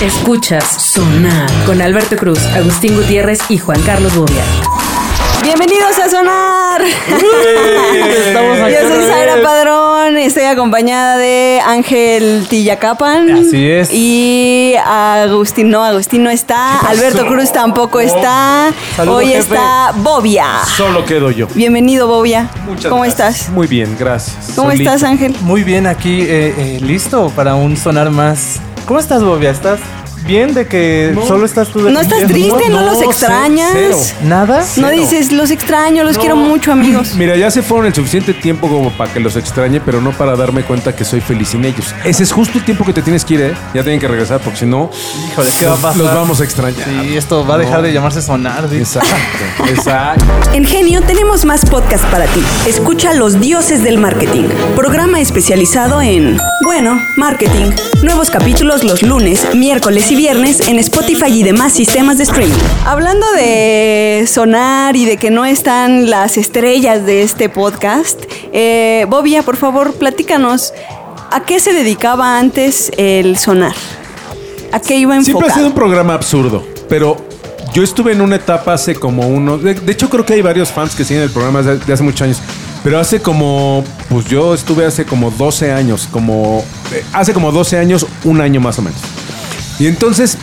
Escuchas Sonar con Alberto Cruz, Agustín Gutiérrez y Juan Carlos Bobia. Bienvenidos a Sonar. Estamos aquí Yo soy Zaira. Padrón, estoy acompañada de Ángel Tillacapan. Así es. Y Agustín, no, Agustín no está, Alberto Cruz tampoco está. Saludo, Hoy jefe. está Bobia. Solo quedo yo. Bienvenido, Bobia. Muchas ¿Cómo gracias. estás? Muy bien, gracias. ¿Cómo Solito. estás, Ángel? Muy bien, aquí eh, eh, listo para un sonar más. ¿Cómo estás, Bobia? ¿Estás bien de que solo estás tú de ¿No estás triste? ¿No, los no, extrañas? cero. ¿Nada? No dices, los extraño, los quiero mucho, amigos. Mira, ya se fueron el suficiente tiempo como para que los extrañe, pero no para darme cuenta que soy feliz sin ellos. Ese es justo el tiempo que te tienes que ir, ¿eh? Ya tienen que regresar porque si no, Híjole, ¿qué va a pasar? los vamos a extrañar. Sí, esto va a dejar de llamarse sonar. dice. Exacto, exacto. En Genio tenemos más podcast para ti. Escucha Los Dioses del Marketing, programa especializado en, bueno, marketing. Nuevos capítulos los lunes, miércoles y viernes en Spotify y demás sistemas de streaming. Hablando de sonar y de que no están las estrellas de este podcast, eh, Bobia, por favor, platícanos, ¿a qué se dedicaba antes el sonar? ¿A qué iba enfocado? Siempre ha sido un programa absurdo, pero yo estuve en una etapa hace como uno. De, de hecho, creo que hay varios fans que siguen el programa de, de hace muchos años. Pero hace como. Pues yo estuve hace como 12 años. Como. eh, hace como 12 años, un año más o menos. Y entonces.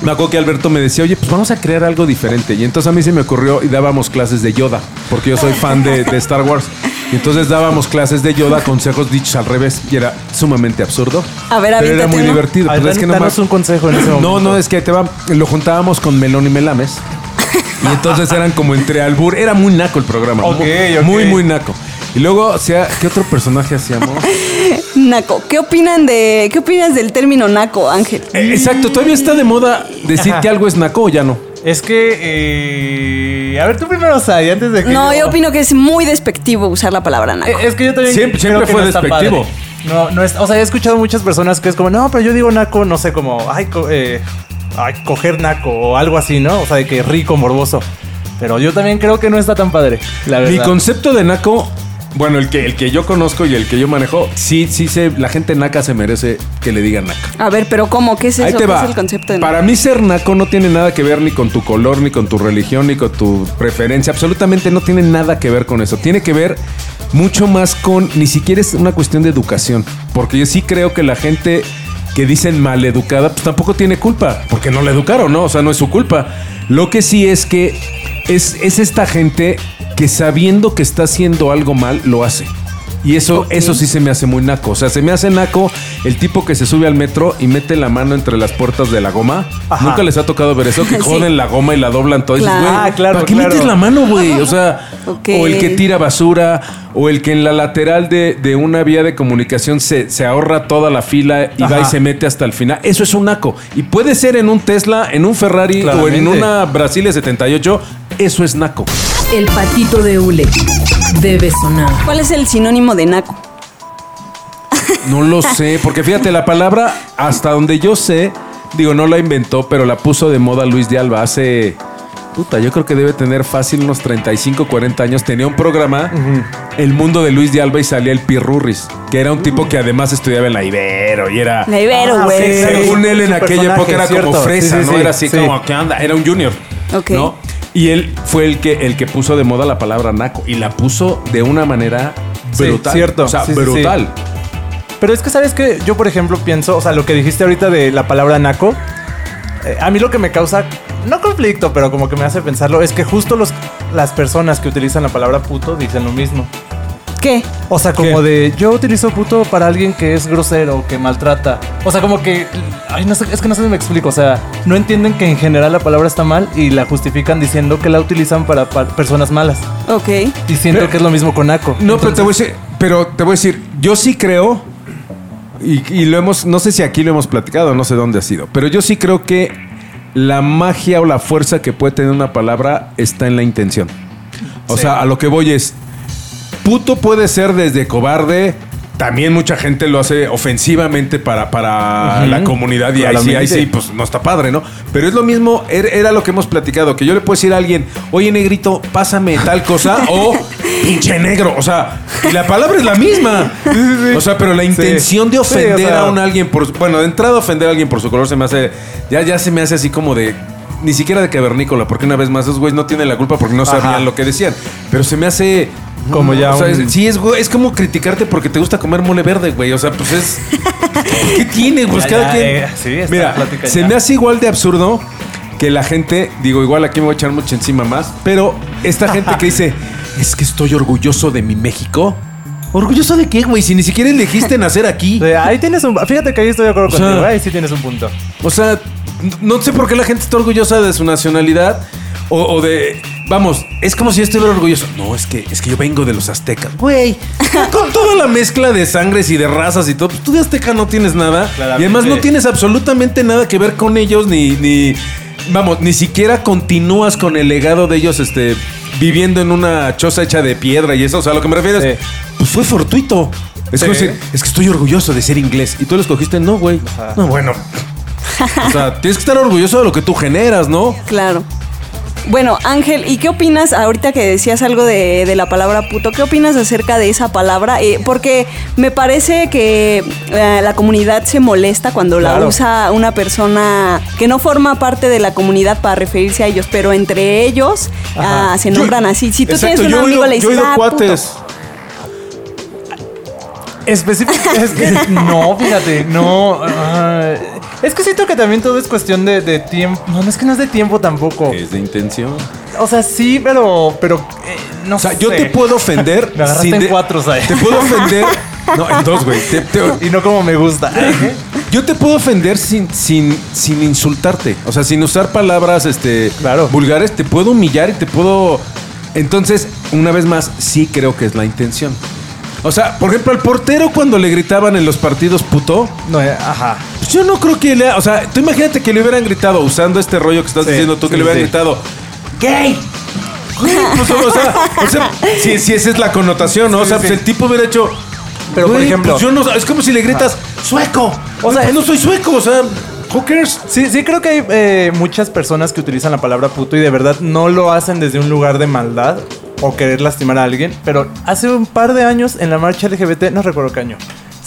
Me acuerdo que Alberto me decía, oye, pues vamos a crear algo diferente. Y entonces a mí se me ocurrió y dábamos clases de Yoda, porque yo soy fan de, de Star Wars. Y entonces dábamos clases de Yoda, consejos dichos al revés, y era sumamente absurdo. A ver, pero era muy uno. divertido. Ay, Pues es que no un consejo en ese momento. no, no, es que te va. Lo juntábamos con Melón y Melames. Y entonces eran como entre albur. Era muy naco el programa. Ok, muy, ok. muy, muy naco. Y luego, o sea, ¿qué otro personaje hacíamos? Naco. ¿Qué opinan de qué opinas del término naco, Ángel? Eh, exacto, todavía está de moda decir Ajá. que algo es naco o ya no. Es que. eh, A ver, tú primero, Sai, antes de que. No, yo opino que es muy despectivo usar la palabra naco. Eh, Es que yo también. Siempre- creo siempre que fue no está despectivo. padre. No, no es. O sea, he escuchado muchas personas que es como, no, pero yo digo naco, no sé, como, ay, co- eh, ay, coger naco o algo así, ¿no? O sea, de que rico, morboso. Pero yo también creo que no está tan padre, la verdad. Mi concepto de naco, bueno, el que, el que yo conozco y el que yo manejo, sí, sí se, la gente naca se merece que le digan naca. A ver, pero ¿cómo? ¿Qué es eso? Ahí te ¿Qué va. es el concepto de Para mí ser naco no tiene nada que ver ni con tu color, ni con tu religión, ni con tu preferencia. Absolutamente no tiene nada que ver con eso. Tiene que ver mucho más con, ni siquiera es una cuestión de educación. Porque yo sí creo que la gente que dicen maleducada, pues tampoco tiene culpa. Porque no la educaron, ¿no? O sea, no es su culpa. Lo que sí es que es, es esta gente que sabiendo que está haciendo algo mal, lo hace. Y eso, eso sí se me hace muy naco. O sea, se me hace naco el tipo que se sube al metro y mete la mano entre las puertas de la goma. Ajá. Nunca les ha tocado ver eso, que Sí. joden la goma y la doblan todo. Y dices, Claro. Ah, claro, ¿Para qué claro. metes la mano, güey? O sea, o el que tira basura, o el que en la lateral de, de una vía de comunicación se, se ahorra toda la fila y va y se mete hasta el final. Eso es un naco. Y puede ser en un Tesla, en un Ferrari o en una Brasilia 78. Eso es naco. El patito de hule debe sonar. ¿Cuál es el sinónimo de naco? No lo sé, porque fíjate, la palabra, hasta donde yo sé, digo, no la inventó, pero la puso de moda Luis de Alba hace. Puta, yo creo que debe tener fácil unos 35, 40 años. Tenía un programa, El Mundo de Luis de Alba, y salía el Pirurris, que era un tipo que además estudiaba en la Ibero y era. La Ibero, Ah, güey. sí. Según él en aquella época era como fresa, Sí, sí, ¿no? sí, Era así sí. como, ¿qué onda? Era un junior. Ok. ¿no? Y él fue el que, el que puso de moda la palabra naco. Y la puso de una manera Sí, brutal. cierto. O sea, Sí, sí, sí. brutal. Pero es que, ¿sabes que Yo, por ejemplo, pienso, o sea, lo que dijiste ahorita de la palabra naco, eh, a mí lo que me causa, no conflicto, pero como que me hace pensarlo, es que justo los, las personas que utilizan la palabra puto dicen lo mismo. ¿Qué? O sea, como de yo utilizo puto para alguien que es grosero, que maltrata. O sea, como que. Ay, no sé, es que no sé si me explico. O sea, no entienden que en general la palabra está mal y la justifican diciendo que la utilizan para, pa- personas malas. Ok. Y siento Pero- que es lo mismo con naco. No, pero te voy a decir, pero te voy a decir, yo sí creo, y, y lo hemos, no sé si aquí lo hemos platicado, no sé dónde ha sido, pero yo sí creo que la magia o la fuerza que puede tener una palabra está en la intención. O sea, a lo que voy es, puto puede ser desde cobarde también mucha gente lo hace ofensivamente para, para la comunidad y ahí sí, ahí sí, pues no está padre, ¿no? Pero es lo mismo, er- era lo que hemos platicado, que yo le puedo decir a alguien, oye negrito, pásame tal cosa, o pinche negro, o sea, y la palabra es la misma. O sea, pero la intención de o ofender sea- a un alguien por bueno, de entrada ofender a alguien por su color se me hace, ya, ya se me hace así como de, ni siquiera de cavernícola, porque una vez más esos güeyes no tienen la culpa porque no Ajá. sabían lo que decían, pero se me hace... Como ya O sea, un- es- sí, es, es como criticarte porque te gusta comer mole verde, güey. O sea, pues es. ¿Qué tiene? Pues Ya, cada ya, quien. eh, sí, Mira, se ya. me hace igual de absurdo que la gente, digo, igual aquí me voy a echar mucho encima más, pero esta gente que dice, es que estoy orgulloso de mi México. ¿Orgulloso de qué, güey? Si ni siquiera elegiste nacer aquí. O sea, ahí tienes un. Fíjate que ahí estoy de acuerdo O sea- contigo. Ahí sí tienes un punto. O sea, no sé por qué la gente está orgullosa de su nacionalidad. O, o de. Vamos, es como si yo estuviera orgulloso. No, es que, es que yo vengo de los aztecas. Güey, con toda la mezcla de sangres y de razas y todo, pues tú de azteca no tienes nada. Claramente. Y además no tienes absolutamente nada que ver con ellos, ni, ni. Vamos, ni siquiera continúas con el legado de ellos, este. Viviendo en una choza hecha de piedra y eso. O sea, a lo que me refiero es. Sí. Pues fue fortuito. Es Sí. como decir, es que estoy orgulloso de ser inglés. Y tú lo escogiste, no, güey. No, bueno. O sea, tienes que estar orgulloso de lo que tú generas, ¿no? Claro. Bueno, Ángel, ¿y qué opinas ahorita que decías algo de, de la palabra puto? ¿Qué opinas acerca de esa palabra? Eh, porque me parece que eh, la comunidad se molesta cuando la Claro. usa una persona que no forma parte de la comunidad para referirse a ellos, pero entre ellos ah, se Yo- nombran así. Si tú Exacto, tienes un yo amigo, le yo dices, oído ah, puto". cuates. Específico, es que no, fíjate, no. ah, es que siento que también todo es cuestión de, de tiempo. No, no es que no es de tiempo tampoco. Es de intención. O sea, sí, pero, pero eh, no O sea, sé. yo te puedo ofender. Me agarraste sin en de- cuatro, ¿sabes? Te puedo ofender. No, en dos, güey. Te- te- Y no como me gusta. yo te puedo ofender sin, sin, sin insultarte. O sea, sin usar palabras este, Claro. vulgares. Te puedo humillar y te puedo. Entonces, una vez más, sí creo que es la intención. O sea, por ejemplo, al portero cuando le gritaban en los partidos puto. No, eh, ajá. Pues yo no creo que le... O sea, tú imagínate que le hubieran gritado, usando este rollo que estás Sí, diciendo tú, que sí, le hubieran sí. gritado, ¡gay! Pues, o sea, o sea, si, si esa es la connotación, ¿no? o sea, pues el tipo hubiera hecho... Pero, por "Güey, ejemplo- pues yo no... Es como si le gritas, ¡sueco! O sea, no soy sueco, o sea, who cares? Sí, sí creo que hay eh, muchas personas que utilizan la palabra puto y de verdad no lo hacen desde un lugar de maldad o querer lastimar a alguien. Pero hace un par de años en la marcha LGBT, no recuerdo qué año,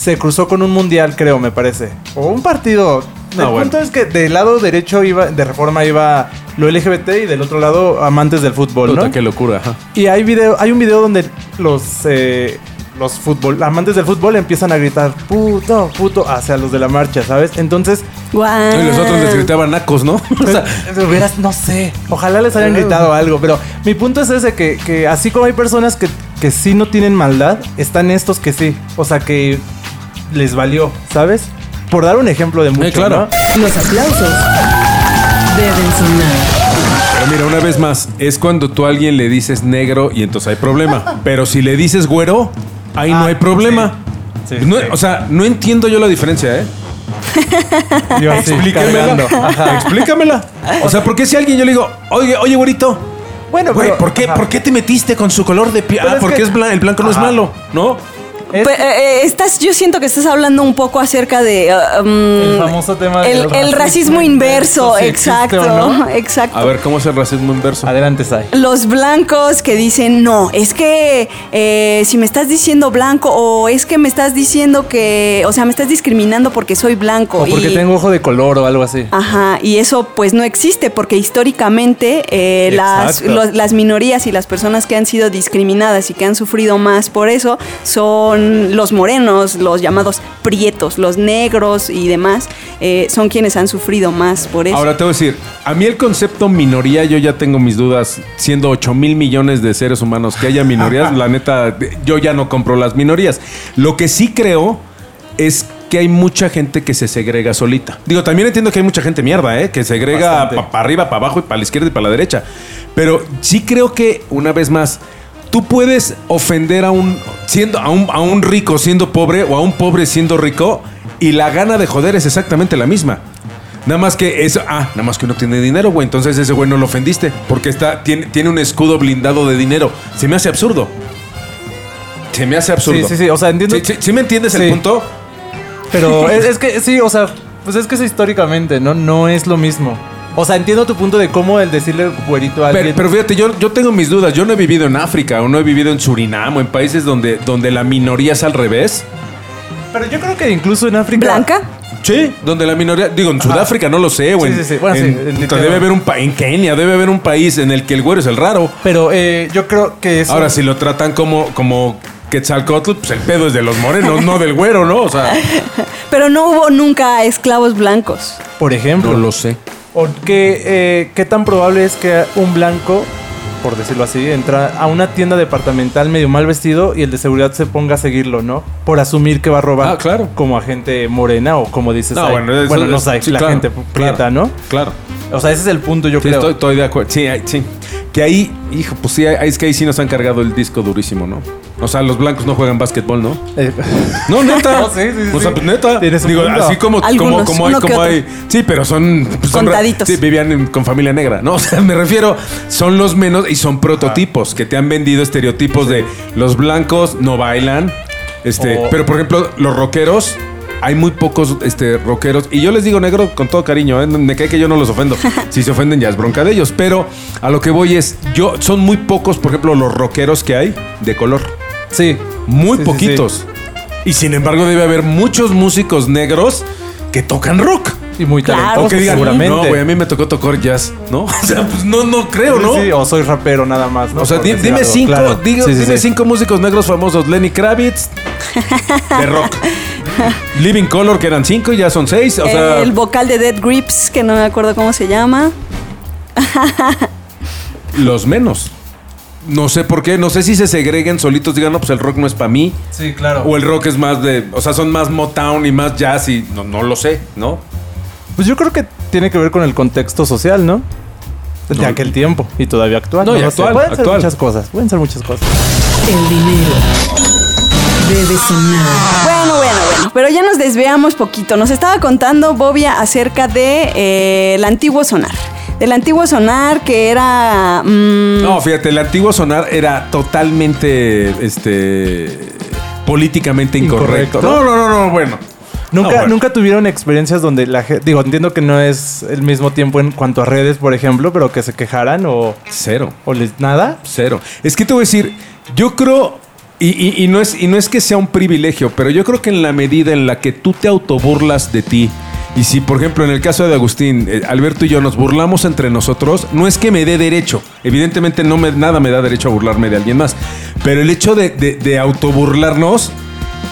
se cruzó con un mundial, creo, me parece. O un partido. No, el bueno. punto es que del lado derecho iba, de reforma iba lo LGBT y del otro lado amantes del fútbol, ¿no? Qué locura, ajá. Y hay video, hay un video donde los eh, los fútbol, amantes del fútbol empiezan a gritar puto, puto hacia los de la marcha, ¿sabes? Entonces, Guau. Y los otros les gritaban nacos, ¿no? O sea, Pues, hubieras, no sé, ojalá les hayan gritado algo, pero mi punto es ese, que, que así como hay personas que, que sí no tienen maldad, están estos que sí, o sea que les valió, ¿sabes? Por dar un ejemplo de mucho, claro. ¿no? Los aplausos deben sonar. Pero mira, una vez más, es cuando tú a alguien le dices negro y entonces hay problema. Pero si le dices güero, ahí no Ah, hay problema. sí. Sí, No- sí. O sea, no entiendo yo la diferencia, ¿eh? Yo. Ajá. Explícamela. O sea, ¿por qué si a alguien yo le digo, oye, oye, güerito? Bueno, Güey, pero- ¿por qué. ¿por qué te metiste con su color de piel? Ah, porque que- es blan- el blanco no es malo, ¿no? Es- eh, eh, estás, yo siento que estás hablando un poco acerca de uh, um, El famoso tema el, del el racismo racismo inverso, inverso, si existe exacto, no. exacto. A ver, ¿cómo es el racismo inverso? Adelante, Sai. Los blancos que dicen, no, es que eh, si me estás diciendo blanco o es que me estás diciendo que, o sea, me estás discriminando porque soy blanco. O porque y- tengo ojo de color o algo así. Ajá, y eso pues no existe porque históricamente eh, las, los- las minorías y las personas que han sido discriminadas y que han sufrido más por eso son los morenos, los llamados prietos, los negros y demás, eh, son quienes han sufrido más por eso. Ahora te voy a decir, a mí el concepto minoría, yo ya tengo mis dudas, siendo 8 mil millones de seres humanos que haya minorías, la neta, yo ya no compro las minorías. Lo que sí creo es que hay mucha gente que se segrega solita. Digo, también entiendo que hay mucha gente mierda, ¿eh? Que segrega para arriba, para abajo y para la izquierda y para la derecha. Pero sí creo que, una vez más, tú puedes ofender a un, siendo, a un, a un rico siendo pobre o a un pobre siendo rico y la gana de joder es exactamente la misma. Nada más que eso, ah, nada más que uno tiene dinero, güey. Entonces ese güey no lo ofendiste porque está, tiene, tiene un escudo blindado de dinero. Se me hace absurdo. Se me hace absurdo. Sí, sí, sí. O sea, entiendo. ¿Sí, sí- sí me entiendes Sí. el punto? Pero es, es que sí, o sea, pues es que es históricamente, ¿no? No es lo mismo. O sea, entiendo tu punto de cómo el decirle güerito a alguien. Pero, pero fíjate, yo, yo tengo mis dudas. Yo no he vivido en África o no he vivido en Surinam o en países donde, donde la minoría es al revés. Pero yo creo que incluso en África. ¿Blanca? Sí, donde la minoría, digo, en Sudáfrica no lo sé, o Sí, sí, sí. Bueno, sí, en- Lituania. debe haber un pa- en Kenia, debe haber un país en el que el güero es el raro. Pero eh, yo creo que eso. Ahora, si lo tratan como, como Quetzalcóatl, pues el pedo es de los morenos, no del güero, ¿no? O sea, Pero no hubo nunca esclavos blancos. Por ejemplo. no lo sé. O que, eh, ¿Qué tan probable es que un blanco, por decirlo así, entra a una tienda departamental medio mal vestido y el de seguridad se ponga a seguirlo, ¿no? Por asumir que va a robar. Ah, claro. Como a gente morena o como dices. No, ahí. bueno, eso bueno no es- sé, sí, la claro, gente prieta, claro. ¿no? Claro. O sea, ese es el punto, yo Sí, creo. estoy, estoy de acuerdo. Sí, sí. Que ahí, hijo, pues sí, ahí- es que ahí sí nos han cargado el disco durísimo, ¿no? O sea, los blancos no juegan básquetbol, ¿no? Eh, No, neta. No, sí, sí, sí, O sea, pues neta. Tienes un Digo, punto. así como, como, Algunos, como hay, uno que como otro. hay. Sí, pero son. pues, son ra- Contaditos. Sí, vivían en- con familia negra, ¿no? O sea, me refiero, son los menos y son prototipos que te han vendido estereotipos de los blancos no bailan. Este, O- pero por ejemplo, los rockeros. Hay muy pocos este, rockeros. Y yo les digo negro con todo cariño. ¿eh? Me cae que yo no los ofendo. Si se ofenden ya es bronca de ellos. Pero a lo que voy es, yo son muy pocos, por ejemplo, los rockeros que hay de color. sí. Muy Sí, sí, poquitos. Y sin embargo debe haber muchos músicos negros que tocan rock. Y muy Claro, talentosos, O que digan, seguramente. no, güey, a mí me tocó tocar jazz, ¿no? O sea, pues no, no creo, ¿no? Sí, sí, o soy rapero nada más, ¿no? O sea, di- dime cinco, claro. digo, Sí, sí, dime sí. cinco músicos negros famosos. Lenny Kravitz, de rock. Living Color, que eran cinco, ya son seis. O sea, el vocal de Dead Grips, que no me acuerdo cómo se llama. los menos. No sé por qué, no sé si se segreguen solitos, digan, no, pues el rock no es para mí. Sí, claro. O el rock es más de, o sea, son más Motown y más jazz y no, no lo sé, ¿no? Pues yo creo que tiene que ver con el contexto social, ¿no? De No. aquel tiempo y todavía actual. No, y actual, Pueden ser actual. muchas cosas, pueden ser muchas cosas. El dinero debe sonar. Bueno. Pero ya nos desviamos poquito. Nos estaba contando Bobia acerca de eh, el antiguo sonar. Del antiguo sonar que era. mm, No, fíjate, el antiguo sonar era totalmente, este, políticamente incorrecto. Incorrecto. No, no, no, no, bueno. ¿Nunca, No, bueno. ¿Nunca tuvieron experiencias donde la gente... Digo, entiendo que no es el mismo tiempo en cuanto a redes, por ejemplo, pero que se quejaran o, Cero, o les... ¿Nada? cero. Es que te voy a decir, yo creo, y, y- y no es, y no es que sea un privilegio, pero yo creo que en la medida en la que tú te autoburlas de ti, y si, por ejemplo, en el caso de Agustín, eh, Alberto y yo nos burlamos entre nosotros, no es que me dé derecho. Evidentemente, no me, nada me da derecho a burlarme de alguien más. Pero el hecho de, de, de autoburlarnos,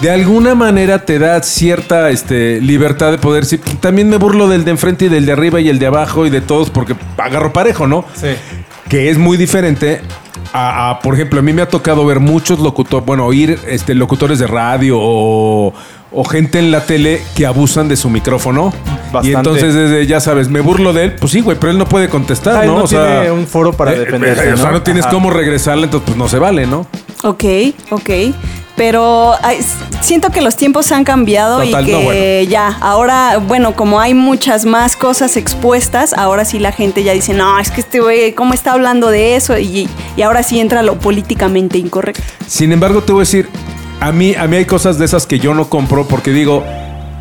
de alguna manera te da cierta este, libertad de poder decir, también me burlo del de enfrente y del de arriba y el de abajo y de todos porque agarro parejo, ¿no? Sí. que es muy diferente a, a, por ejemplo, a mí me ha tocado ver muchos locutores, bueno, oír este, locutores de radio o, o gente en la tele que abusan de su micrófono. Bastante. Y entonces, desde, ya sabes, me burlo de él, pues sí, güey, pero él no puede contestar, Ah, él ¿no? no o sea, tiene un foro para defenderse, O sea, ¿no? no tienes Ajá. cómo regresarle, entonces pues no se vale, ¿no? Ok, ok. Pero siento que los tiempos han cambiado Total, y que no, bueno. ya, ahora, bueno, como hay muchas más cosas expuestas, ahora sí la gente ya dice, no, es que este güey, ¿cómo está hablando de eso? Y, y ahora sí entra lo políticamente incorrecto. Sin embargo, te voy a decir, a mí, a mí hay cosas de esas que yo no compro porque digo,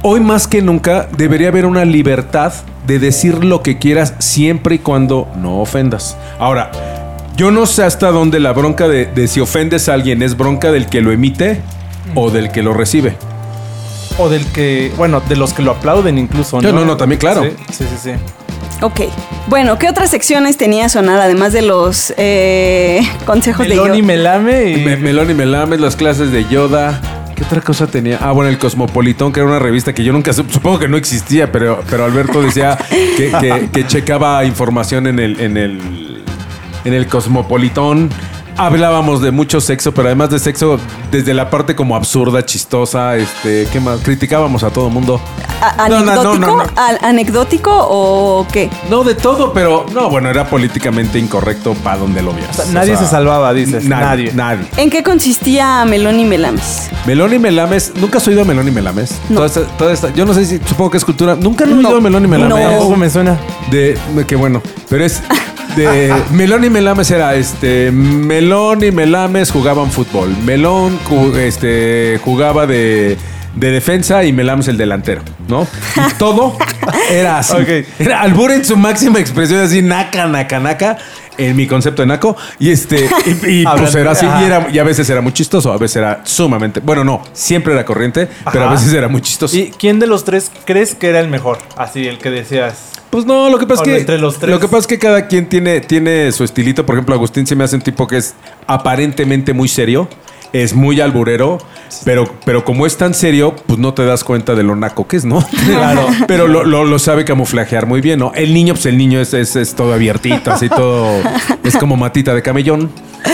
hoy más que nunca debería haber una libertad de decir lo que quieras siempre y cuando no ofendas. Ahora, yo no sé hasta dónde la bronca de, de si ofendes a alguien es bronca del que lo emite o del que lo recibe. O del que... Bueno, de los que lo aplauden incluso, Yo, ¿no? no, no, también, claro. Sí, sí, sí. sí. Ok. Bueno, ¿qué otras secciones tenía Sonar además de los eh, consejos Melón de y yo? melame y... Me- Melón y Melames, las clases de Yoda. ¿Qué otra cosa tenía? Ah, bueno, el Cosmopolitón, que era una revista que yo nunca sup- supongo que no existía, pero, pero Alberto decía que, que- que checaba información en el, en el, en el Cosmopolitón. Hablábamos de mucho sexo, pero además de sexo, desde la parte como absurda, chistosa, este, ¿qué más? Criticábamos a todo mundo. A- No, no, no, ¿Anecdótico? no, no. ¿Al- ¿Anecdótico o qué? No de todo, pero no, bueno, era políticamente incorrecto para donde lo vieras. O sea, nadie se salvaba, dices, Nadie. nadie. Nadie. ¿En qué consistía Melón y Melames? Melón y Melames, ¿nunca has oído a Melón y Melames? No. Toda esta- toda esta- yo no sé si, supongo que es cultura. Nunca No. oído a Melón y Melames. No. Tampoco me suena. De, de- qué bueno. Pero es, de Melón y Melames era este Melón y Melames jugaban fútbol. Melón este jugaba de, de defensa y Melames el delantero, ¿no? Y todo era así. Ok. Era albur en su máxima expresión, así naca, naca, naca. En mi concepto de naco. Y este, y, y, pues era así. Y, era- y a veces era muy chistoso, a veces era sumamente. Bueno, no, siempre era corriente, pero a veces era muy chistoso. ¿Y quién de los tres crees que era el mejor? Así, el que decías. Pues no, lo que pasa es que. entre los tres. Lo que pasa es que cada quien tiene, tiene su estilito. Por ejemplo, Agustín se me hace un tipo que es aparentemente muy serio. Es muy alburero, pero, pero como es tan serio, pues no te das cuenta de lo naco que es, ¿no? Claro. pero lo, lo- lo sabe camuflajear muy bien, ¿no? El niño, pues el niño es, es, es todo abiertito, así todo. Es como matita de camellón,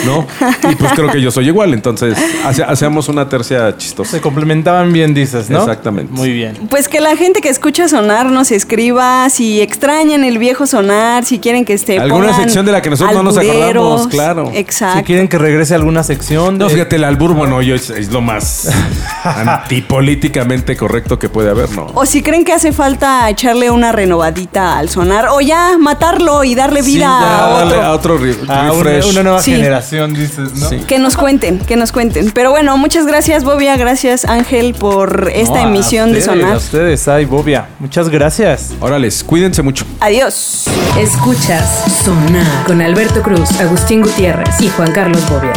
¿no? Y pues creo que yo soy igual, entonces hace- hacemos una tercia chistosa. Se complementaban bien, dices, ¿no? Exactamente. Muy bien. Pues que la gente que escucha sonar nos escriba si extrañan el viejo sonar, si quieren que esté Alguna sección de la que nosotros no nos acordamos, claro. Exacto. Si quieren que regrese a alguna sección. No, de- fíjate, el albur, bueno, yo es, es lo más antipolíticamente correcto que puede haber, ¿no? O si creen que hace falta echarle una renovadita al sonar, o ya matarlo y darle Sí, vida ya, a Dale otro. a otro Ah, una, refresh. una nueva Sí. generación, dices, ¿no? Sí. Que nos cuenten, que nos cuenten. Pero bueno, muchas gracias, Bobia. Gracias, Ángel, por esta No, emisión de Sonar. A ustedes, ay, Bobia. Muchas gracias. Órales, cuídense mucho. Adiós. Escuchas Sonar con Alberto Cruz, Agustín Gutiérrez y Juan Carlos Bobia.